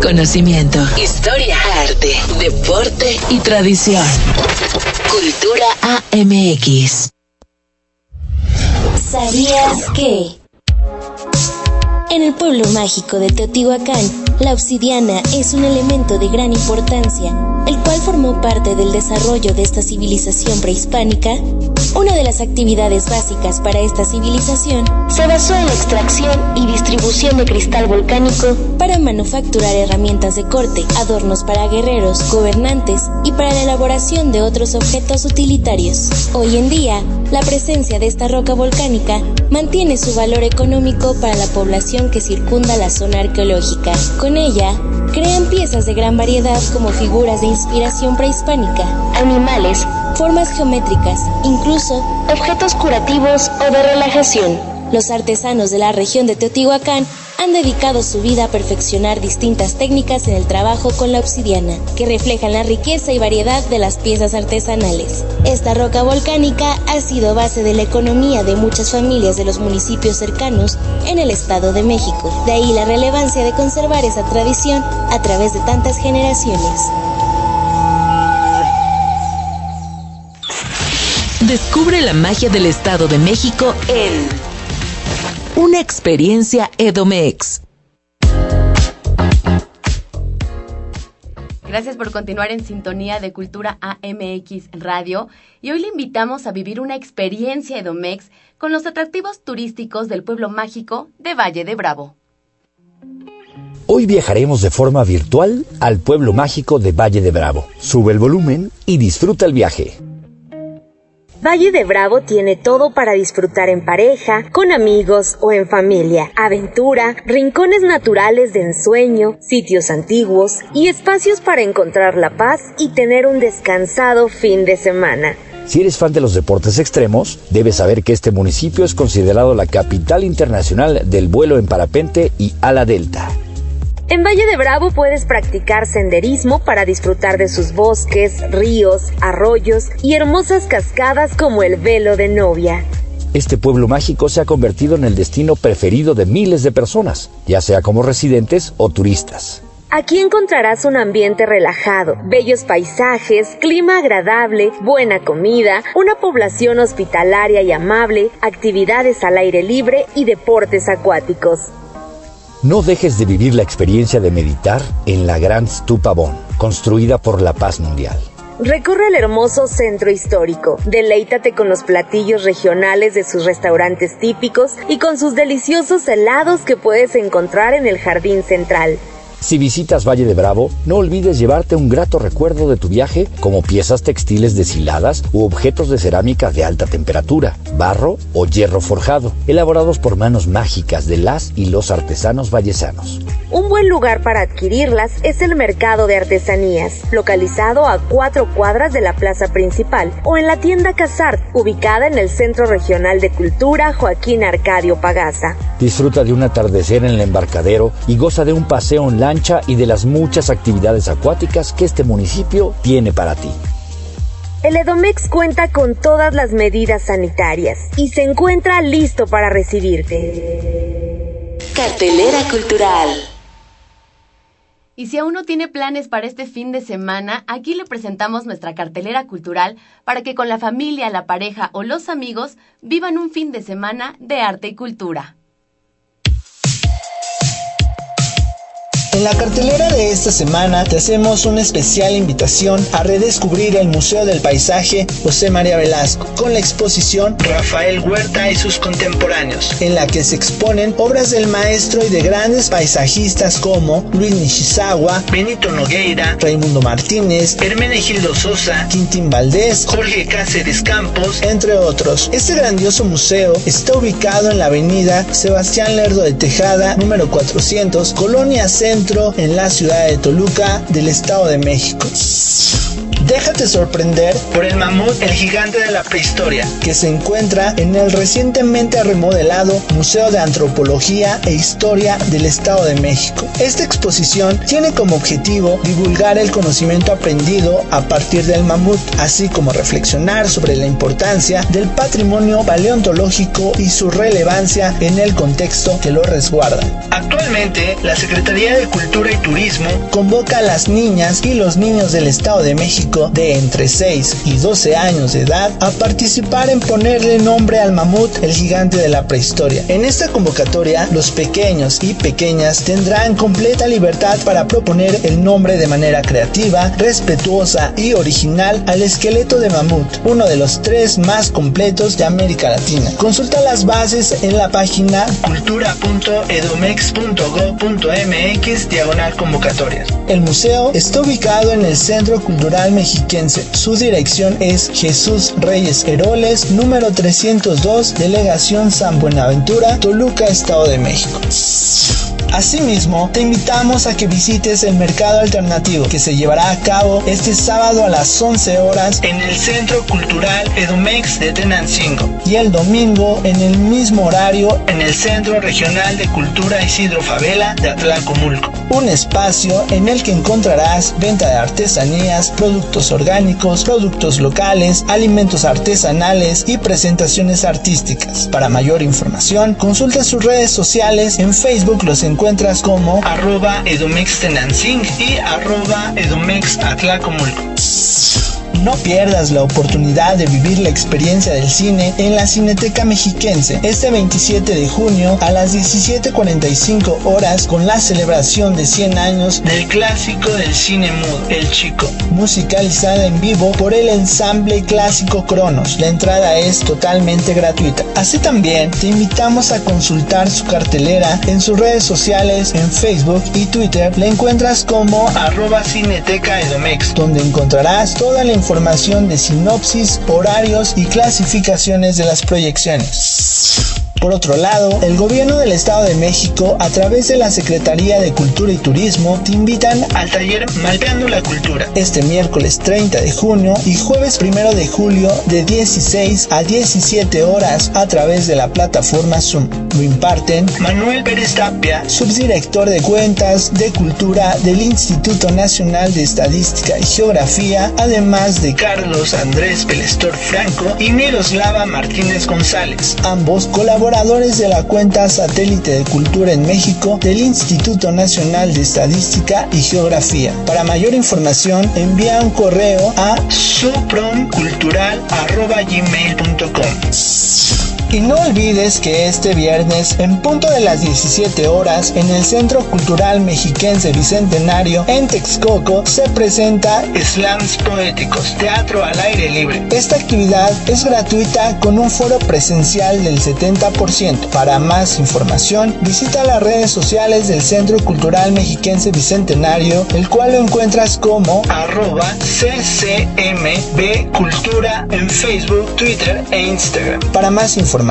Conocimiento, historia, arte, deporte y tradición. Cultura AMX. ¿Sabías que? En el pueblo mágico de Teotihuacán, la obsidiana es un elemento de gran importancia, el cual formó parte del desarrollo de esta civilización prehispánica. Una de las actividades básicas para esta civilización se basó en la extracción y distribución de cristal volcánico para manufacturar herramientas de corte, adornos para guerreros, gobernantes y para la elaboración de otros objetos utilitarios. Hoy en día, la presencia de esta roca volcánica mantiene su valor económico para la población que circunda la zona arqueológica. Con ella, crean piezas de gran variedad como figuras de inspiración prehispánica, animales, formas geométricas, incluso objetos curativos o de relajación. Los artesanos de la región de Teotihuacán han dedicado su vida a perfeccionar distintas técnicas en el trabajo con la obsidiana, que reflejan la riqueza y variedad de las piezas artesanales. Esta roca volcánica ha sido base de la economía de muchas familias de los municipios cercanos en el Estado de México. De ahí la relevancia de conservar esa tradición a través de tantas generaciones. Descubre la magia del Estado de México en una experiencia Edomex. Gracias por continuar en sintonía de Cultura AMX Radio y hoy le invitamos a vivir una experiencia Edomex con los atractivos turísticos del pueblo mágico de Valle de Bravo. Hoy viajaremos de forma virtual al pueblo mágico de Valle de Bravo. Sube el volumen y disfruta el viaje. Valle de Bravo tiene todo para disfrutar en pareja, con amigos o en familia. Aventura, rincones naturales de ensueño, sitios antiguos y espacios para encontrar la paz y tener un descansado fin de semana. Si eres fan de los deportes extremos, debes saber que este municipio es considerado la capital internacional del vuelo en parapente y ala delta. En Valle de Bravo puedes practicar senderismo para disfrutar de sus bosques, ríos, arroyos y hermosas cascadas como el velo de novia. este pueblo mágico se ha convertido en el destino preferido de miles de personas, ya sea como residentes o turistas. Aquí encontrarás un ambiente relajado, bellos paisajes, clima agradable, buena comida, una población hospitalaria y amable, actividades al aire libre y deportes acuáticos. No dejes de vivir la experiencia de meditar en la Gran Stupa Bon, construida por la paz mundial. Recorre el hermoso centro histórico, deleítate con los platillos regionales de sus restaurantes típicos y con sus deliciosos helados que puedes encontrar en el jardín central. Si visitas Valle de Bravo, no olvides llevarte un grato recuerdo de tu viaje como piezas textiles deshiladas u objetos de cerámica de alta temperatura, barro o hierro forjado, elaborados por manos mágicas de las y los artesanos vallesanos. Un buen lugar para adquirirlas es el Mercado de Artesanías, localizado a cuatro cuadras de la plaza principal, o en la tienda Casart, ubicada en el Centro Regional de Cultura Joaquín Arcadio Pagaza. Disfruta de un atardecer en el embarcadero y goza de un paseo online y de las muchas actividades acuáticas que este municipio tiene para ti. El Edomex cuenta con todas las medidas sanitarias y se encuentra listo para recibirte. Cartelera Cultural. Y si aún no tiene planes para este fin de semana, aquí le presentamos nuestra cartelera cultural para que con la familia, la pareja o los amigos vivan un fin de semana de arte y cultura. En la cartelera de esta semana te hacemos una especial invitación a redescubrir el Museo del Paisaje José María Velasco con la exposición Rafael Huerta y sus contemporáneos, en la que se exponen obras del maestro y de grandes paisajistas como Luis Nishizawa, Benito Nogueira, Raimundo Martínez, Hermenegildo Sosa, Quintín Valdés, Jorge Cáceres Campos, entre otros. Este grandioso museo está ubicado en la avenida Sebastián Lerdo de Tejada, número 400, Colonia Centro en la ciudad de Toluca del Estado de México. Déjate sorprender por el mamut, el gigante de la prehistoria, que se encuentra en el recientemente remodelado Museo de Antropología e Historia del Estado de México. Esta exposición tiene como objetivo divulgar el conocimiento aprendido a partir del mamut, así como reflexionar sobre la importancia del patrimonio paleontológico y su relevancia en el contexto que lo resguarda. Actualmente, la Secretaría de Cultura y Turismo convoca a las niñas y los niños del Estado de México de entre 6 y 12 años de edad a participar en ponerle nombre al mamut, el gigante de la prehistoria. En esta convocatoria, los pequeños y pequeñas tendrán completa libertad para proponer el nombre de manera creativa, respetuosa y original al esqueleto de mamut, uno de los tres más completos de América Latina. Consulta las bases en la página cultura.edomex.go.mx diagonal convocatorias. El museo está ubicado en el Centro Cultural Su dirección es Jesús Reyes Heroles, número 302, Delegación San Buenaventura, Toluca, Estado de México. Asimismo, te invitamos a que visites el mercado alternativo que se llevará a cabo este sábado a las 11 horas en el Centro Cultural Edomex de Tenancingo y el domingo en el mismo horario en el Centro Regional de Cultura Isidro Favela de Atlacomulco. Un espacio en el que encontrarás venta de artesanías, productos orgánicos, productos locales, alimentos artesanales y presentaciones artísticas. Para mayor información, consulta sus redes sociales. En Facebook los encuentras encuentras como arroba edomextenancing y arroba edomexatlacomulco. No pierdas la oportunidad de vivir la experiencia del cine en la Cineteca Mexiquense este 27 de junio a las 17.45 horas con la celebración de 100 años del clásico del cine mudo, El Chico, musicalizada en vivo por el ensamble clásico Cronos. La entrada es totalmente gratuita. Así también te invitamos a consultar su cartelera en sus redes sociales, en Facebook y Twitter. La encuentras como arroba cineteca edomex, donde encontrarás toda la información de sinopsis, horarios y clasificaciones de las proyecciones. Por otro lado, el gobierno del Estado de México, a través de la Secretaría de Cultura y Turismo, te invitan al taller Malpeando la Cultura, este miércoles 30 de junio y jueves 1 de julio de 16 a 17 horas a través de la plataforma Zoom. Lo imparten Manuel Pérez Tapia, subdirector de cuentas de cultura del Instituto Nacional de Estadística y Geografía, además de Carlos Andrés Pelestor Franco y Miroslava Martínez González, ambos de la cuenta Satélite de Cultura en México del Instituto Nacional de Estadística y Geografía. Para mayor información, envía un correo a supromcultural.gmail.com. Y no olvides que este viernes, en punto de las 17 horas, en el Centro Cultural Mexiquense Bicentenario en Texcoco, se presenta Slams Poéticos, teatro al aire libre. Esta actividad es gratuita con un foro presencial del 70%. Para más información, visita las redes sociales del Centro Cultural Mexiquense Bicentenario, el cual lo encuentras como arroba ccmb cultura en Facebook, Twitter e Instagram. Para más información,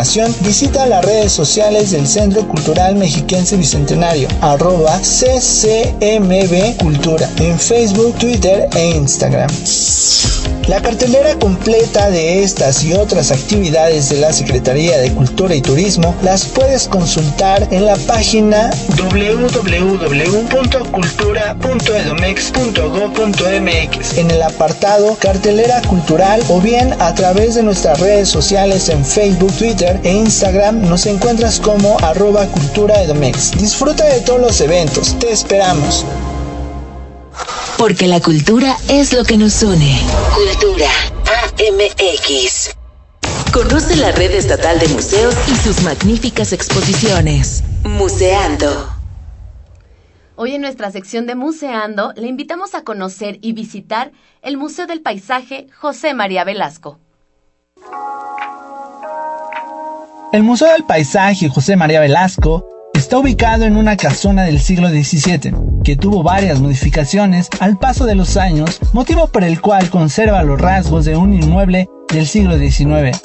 visita las redes sociales del Centro Cultural Mexiquense Bicentenario, arroba CCMB Cultura, en Facebook, Twitter e Instagram. La cartelera completa de estas y otras actividades de la Secretaría de Cultura y Turismo las puedes consultar en la página www.cultura.edomex.go.mx en el apartado Cartelera Cultural o bien a través de nuestras redes sociales en Facebook, Twitter e Instagram nos encuentras como arroba cultura edomex. Disfruta de todos los eventos, te esperamos. Porque la cultura es lo que nos une. Cultura AMX. Conoce la red estatal de museos y sus magníficas exposiciones. Museando. Hoy en nuestra sección de Museando le invitamos a conocer y visitar el Museo del Paisaje José María Velasco. El Museo del Paisaje José María Velasco está ubicado en una casona del siglo XVII, que tuvo varias modificaciones al paso de los años, motivo por el cual conserva los rasgos de un inmueble del siglo XIX.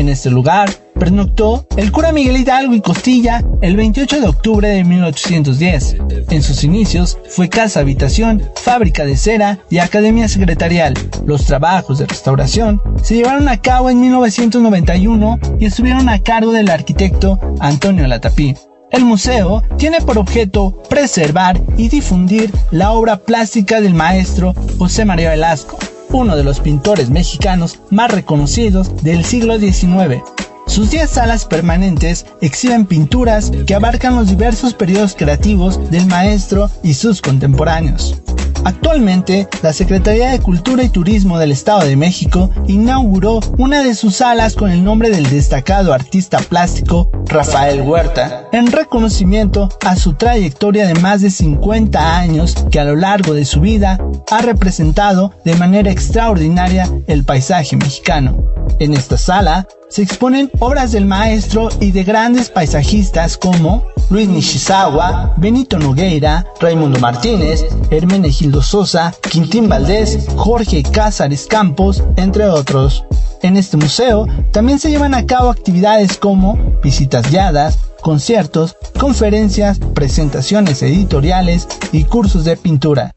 En este lugar pernoctó el cura Miguel Hidalgo y Costilla el 28 de octubre de 1810. En sus inicios fue casa habitación, fábrica de cera y academia secretarial. Los trabajos de restauración se llevaron a cabo en 1991 y estuvieron a cargo del arquitecto Antonio Latapí. El museo tiene por objeto preservar y difundir la obra plástica del maestro José María Velasco, uno de los pintores mexicanos más reconocidos del siglo XIX. Sus 10 salas permanentes exhiben pinturas que abarcan los diversos periodos creativos del maestro y sus contemporáneos. Actualmente, la Secretaría de Cultura y Turismo del Estado de México inauguró una de sus salas con el nombre del destacado artista plástico Rafael Huerta, en reconocimiento a su trayectoria de más de 50 años que a lo largo de su vida ha representado de manera extraordinaria el paisaje mexicano. En esta sala se exponen obras del maestro y de grandes paisajistas como Luis Nishizawa, Benito Nogueira, Raimundo Martínez, Hermenegildo Sosa, Quintín Valdés, Jorge Cázares Campos, entre otros. En este museo también se llevan a cabo actividades como visitas guiadas, conciertos, conferencias, presentaciones editoriales y cursos de pintura.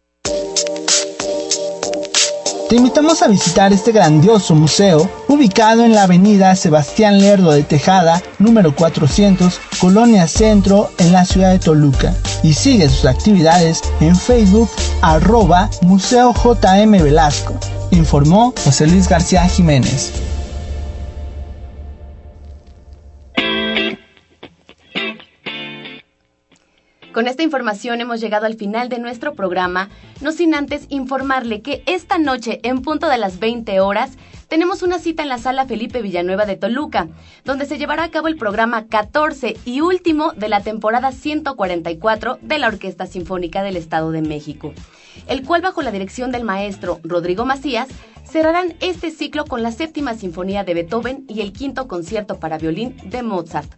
Te invitamos a visitar este grandioso museo ubicado en la avenida Sebastián Lerdo de Tejada, número 400, Colonia Centro, en la ciudad de Toluca. Y sigue sus actividades en Facebook, arroba Museo JM Velasco. Informó José Luis García Jiménez. Con esta información hemos llegado al final de nuestro programa, no sin antes informarle que esta noche, en punto de las 20 horas, tenemos una cita en la sala Felipe Villanueva de Toluca, donde se llevará a cabo el programa 14 y último de la temporada 144 de la Orquesta Sinfónica del Estado de México, el cual bajo la dirección del maestro Rodrigo Macías cerrarán este ciclo con la séptima sinfonía de Beethoven y el quinto concierto para violín de Mozart.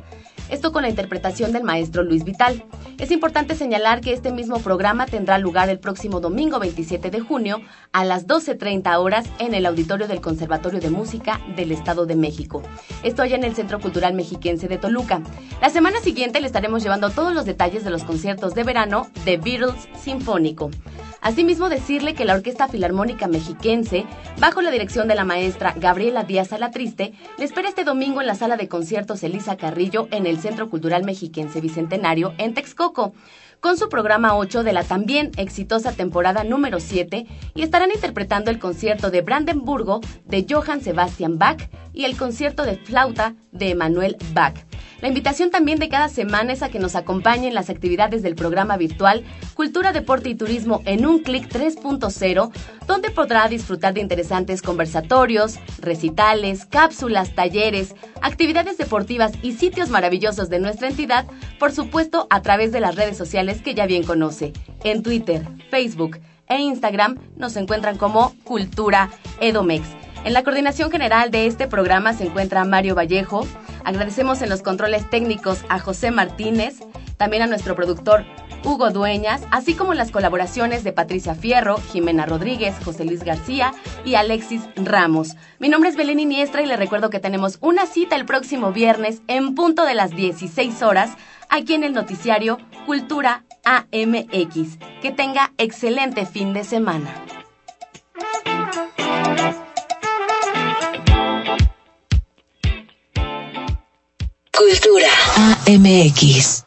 Esto con la interpretación del maestro Luis Vital. Es importante señalar que este mismo programa tendrá lugar el próximo domingo 27 de junio a las 12.30 horas en el auditorio del Conservatorio de Música del Estado de México. Esto allá en el Centro Cultural Mexiquense de Toluca. La semana siguiente le estaremos llevando todos los detalles de los conciertos de verano de Beatles Sinfónico. Asimismo, decirle que la Orquesta Filarmónica Mexiquense, bajo la dirección de la maestra Gabriela Díaz Alatriste, le espera este domingo en la sala de conciertos Elisa Carrillo en el Centro Cultural Mexiquense Bicentenario en Texcoco con su programa 8 de la también exitosa temporada número 7 y estarán interpretando el concierto de Brandenburgo de Johann Sebastian Bach y el concierto de flauta de Emanuel Bach. La invitación también de cada semana es a que nos acompañen las actividades del programa virtual Cultura, Deporte y Turismo en un clic 3.0, donde podrá disfrutar de interesantes conversatorios, recitales, cápsulas, talleres, actividades deportivas y sitios maravillosos de nuestra entidad, por supuesto a través de las redes sociales que ya bien conoce. En Twitter, Facebook e Instagram nos encuentran como Cultura Edomex. En la coordinación general de este programa se encuentra Mario Vallejo. Agradecemos en los controles técnicos a José Martínez, también a nuestro productor Hugo Dueñas, así como las colaboraciones de Patricia Fierro, Jimena Rodríguez, José Luis García y Alexis Ramos. Mi nombre es Belén Iniestra y le recuerdo que tenemos una cita el próximo viernes en punto de las 16 horas aquí en el noticiario Cultura AMX. Que tenga excelente fin de semana. Cultura AMX.